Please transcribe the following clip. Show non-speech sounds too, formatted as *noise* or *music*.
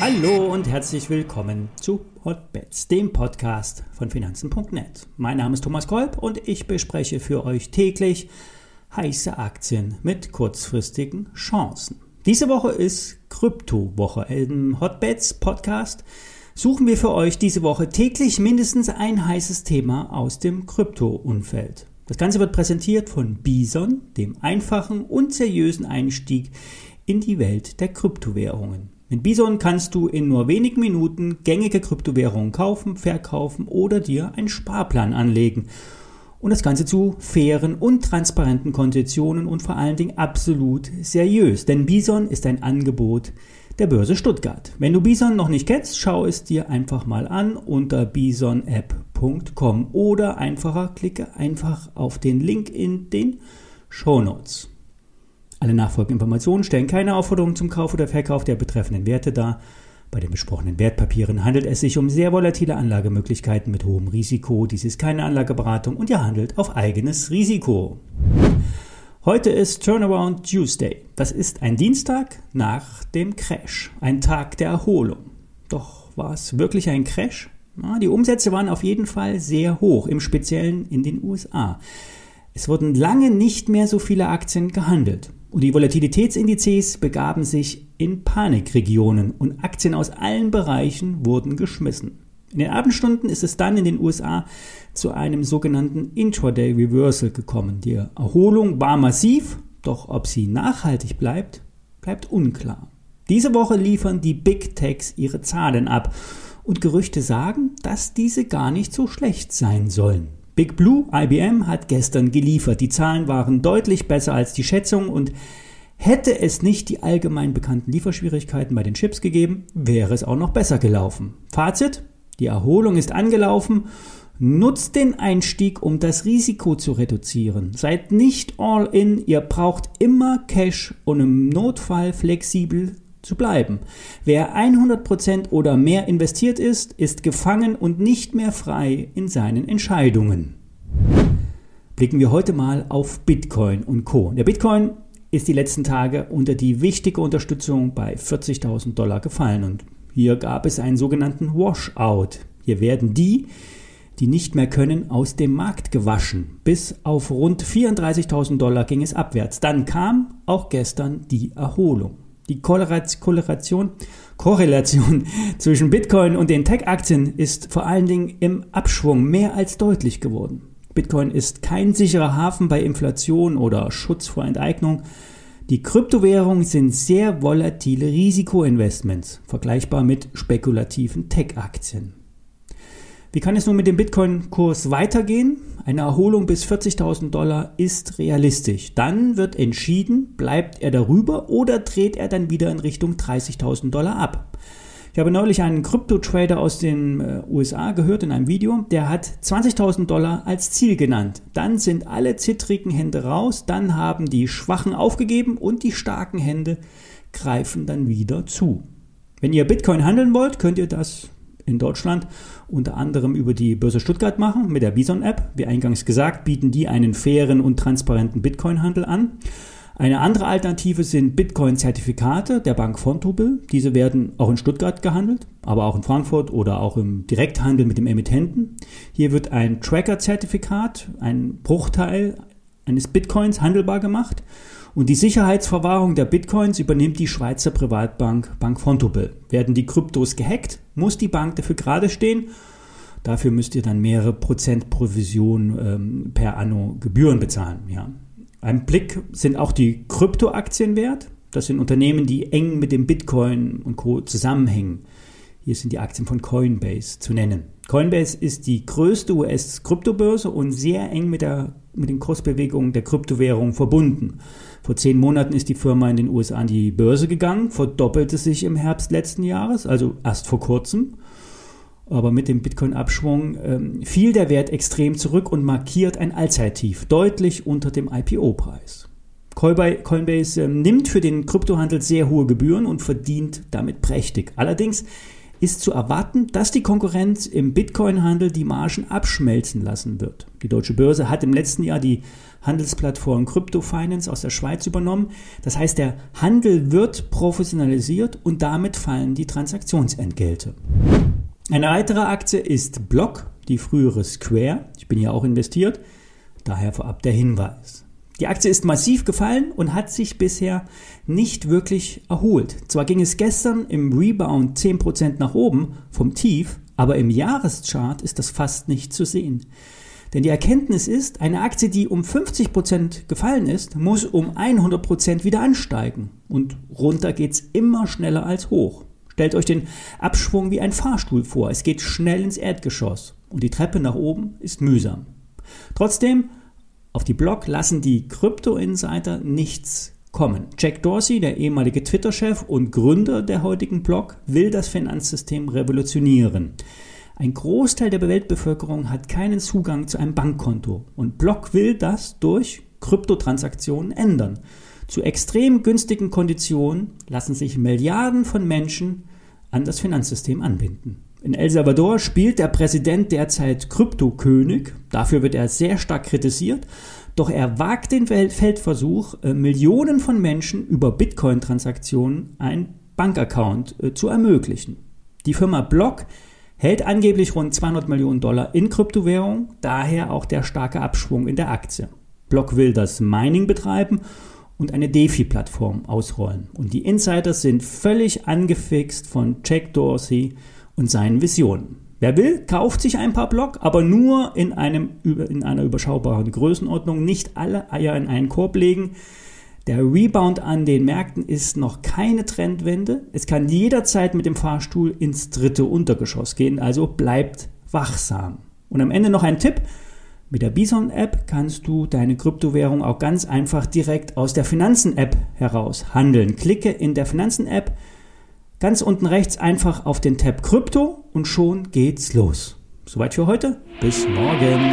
Hallo und herzlich willkommen zu Hotbets, dem Podcast von Finanzen.net. Mein Name ist Thomas Kolb und ich bespreche für euch täglich heiße Aktien mit kurzfristigen Chancen. Diese Woche ist Kryptowoche. Im Hotbets Podcast suchen wir für euch diese Woche täglich mindestens ein heißes Thema aus dem Krypto-Umfeld. Das Ganze wird präsentiert von Bison, dem einfachen und seriösen Einstieg in die Welt der Kryptowährungen. Mit Bison kannst du in nur wenigen Minuten gängige Kryptowährungen kaufen, verkaufen oder dir einen Sparplan anlegen. Und das Ganze zu fairen und transparenten Konditionen und vor allen Dingen absolut seriös. Denn Bison ist ein Angebot der Börse Stuttgart. Wenn du Bison noch nicht kennst, schau es dir einfach mal an unter bisonapp.com oder einfacher klicke einfach auf den Link in den Show Notes. Alle nachfolgenden Informationen stellen keine Aufforderung zum Kauf oder Verkauf der betreffenden Werte dar. Bei den besprochenen Wertpapieren handelt es sich um sehr volatile Anlagemöglichkeiten mit hohem Risiko. Dies ist keine Anlageberatung und ihr handelt auf eigenes Risiko. Heute ist Turnaround Tuesday. Das ist ein Dienstag nach dem Crash, ein Tag der Erholung. Doch war es wirklich ein Crash? Die Umsätze waren auf jeden Fall sehr hoch, im Speziellen in den USA. Es wurden lange nicht mehr so viele Aktien gehandelt. Und die Volatilitätsindizes begaben sich in Panikregionen und Aktien aus allen Bereichen wurden geschmissen. In den Abendstunden ist es dann in den USA zu einem sogenannten Intraday Reversal gekommen. Die Erholung war massiv, doch ob sie nachhaltig bleibt, bleibt unklar. Diese Woche liefern die Big Techs ihre Zahlen ab und Gerüchte sagen, dass diese gar nicht so schlecht sein sollen. Big Blue, IBM, hat gestern geliefert. Die Zahlen waren deutlich besser als die Schätzung und hätte es nicht die allgemein bekannten Lieferschwierigkeiten bei den Chips gegeben, wäre es auch noch besser gelaufen. Fazit, die Erholung ist angelaufen. Nutzt den Einstieg, um das Risiko zu reduzieren. Seid nicht all in, ihr braucht immer Cash und im Notfall flexibel zu bleiben. Wer 100% oder mehr investiert ist, ist gefangen und nicht mehr frei in seinen Entscheidungen. Blicken wir heute mal auf Bitcoin und Co. Der Bitcoin ist die letzten Tage unter die wichtige Unterstützung bei 40.000 Dollar gefallen und hier gab es einen sogenannten Washout. Hier werden die, die nicht mehr können, aus dem Markt gewaschen. Bis auf rund 34.000 Dollar ging es abwärts. Dann kam auch gestern die Erholung. Die Korrelation, Korrelation *laughs* zwischen Bitcoin und den Tech-Aktien ist vor allen Dingen im Abschwung mehr als deutlich geworden. Bitcoin ist kein sicherer Hafen bei Inflation oder Schutz vor Enteignung. Die Kryptowährungen sind sehr volatile Risikoinvestments, vergleichbar mit spekulativen Tech-Aktien. Wie kann es nun mit dem Bitcoin-Kurs weitergehen? Eine Erholung bis 40.000 Dollar ist realistisch. Dann wird entschieden, bleibt er darüber oder dreht er dann wieder in Richtung 30.000 Dollar ab. Ich habe neulich einen Krypto-Trader aus den äh, USA gehört in einem Video, der hat 20.000 Dollar als Ziel genannt. Dann sind alle zittrigen Hände raus, dann haben die Schwachen aufgegeben und die starken Hände greifen dann wieder zu. Wenn ihr Bitcoin handeln wollt, könnt ihr das in Deutschland unter anderem über die Börse Stuttgart machen mit der Bison-App. Wie eingangs gesagt, bieten die einen fairen und transparenten Bitcoin-Handel an. Eine andere Alternative sind Bitcoin-Zertifikate der Bank Fontobel. Diese werden auch in Stuttgart gehandelt, aber auch in Frankfurt oder auch im Direkthandel mit dem Emittenten. Hier wird ein Tracker-Zertifikat, ein Bruchteil eines Bitcoins handelbar gemacht und die Sicherheitsverwahrung der Bitcoins übernimmt die Schweizer Privatbank Bank Fontobel. Werden die Kryptos gehackt, muss die Bank dafür gerade stehen. Dafür müsst ihr dann mehrere Prozent Provision ähm, per Anno Gebühren bezahlen. Ja. Ein Blick sind auch die Kryptoaktien wert. Das sind Unternehmen, die eng mit dem Bitcoin und Co. zusammenhängen. Hier sind die Aktien von Coinbase zu nennen. Coinbase ist die größte US-Kryptobörse und sehr eng mit, der, mit den Kursbewegungen der Kryptowährung verbunden. Vor zehn Monaten ist die Firma in den USA an die Börse gegangen, verdoppelte sich im Herbst letzten Jahres, also erst vor kurzem. Aber mit dem Bitcoin-Abschwung ähm, fiel der Wert extrem zurück und markiert ein Allzeittief, deutlich unter dem IPO-Preis. Coinbase äh, nimmt für den Kryptohandel sehr hohe Gebühren und verdient damit prächtig. Allerdings ist zu erwarten, dass die Konkurrenz im Bitcoin-Handel die Margen abschmelzen lassen wird. Die Deutsche Börse hat im letzten Jahr die Handelsplattform Crypto Finance aus der Schweiz übernommen. Das heißt, der Handel wird professionalisiert und damit fallen die Transaktionsentgelte. Eine weitere Aktie ist Block, die frühere Square. Ich bin ja auch investiert, daher vorab der Hinweis. Die Aktie ist massiv gefallen und hat sich bisher nicht wirklich erholt. Zwar ging es gestern im Rebound 10% nach oben vom Tief, aber im Jahreschart ist das fast nicht zu sehen. Denn die Erkenntnis ist, eine Aktie, die um 50% gefallen ist, muss um 100% wieder ansteigen. Und runter geht's immer schneller als hoch. Stellt euch den Abschwung wie ein Fahrstuhl vor. Es geht schnell ins Erdgeschoss. Und die Treppe nach oben ist mühsam. Trotzdem auf die Blog lassen die Krypto-Insider nichts kommen. Jack Dorsey, der ehemalige Twitter-Chef und Gründer der heutigen Blog, will das Finanzsystem revolutionieren. Ein Großteil der Weltbevölkerung hat keinen Zugang zu einem Bankkonto und Block will das durch Kryptotransaktionen ändern. Zu extrem günstigen Konditionen lassen sich Milliarden von Menschen an das Finanzsystem anbinden. In El Salvador spielt der Präsident derzeit Kryptokönig. Dafür wird er sehr stark kritisiert. Doch er wagt den Feldversuch, äh, Millionen von Menschen über Bitcoin-Transaktionen ein Bankaccount äh, zu ermöglichen. Die Firma Block hält angeblich rund 200 Millionen Dollar in Kryptowährung, daher auch der starke Abschwung in der Aktie. Block will das Mining betreiben und eine DeFi-Plattform ausrollen. Und die Insiders sind völlig angefixt von Jack Dorsey, und seinen Visionen. Wer will, kauft sich ein paar Block, aber nur in, einem, in einer überschaubaren Größenordnung, nicht alle Eier in einen Korb legen. Der Rebound an den Märkten ist noch keine Trendwende. Es kann jederzeit mit dem Fahrstuhl ins dritte Untergeschoss gehen, also bleibt wachsam. Und am Ende noch ein Tipp. Mit der Bison-App kannst du deine Kryptowährung auch ganz einfach direkt aus der Finanzen-App heraus handeln. Klicke in der Finanzen-App Ganz unten rechts einfach auf den Tab Krypto und schon geht's los. Soweit für heute. Bis morgen.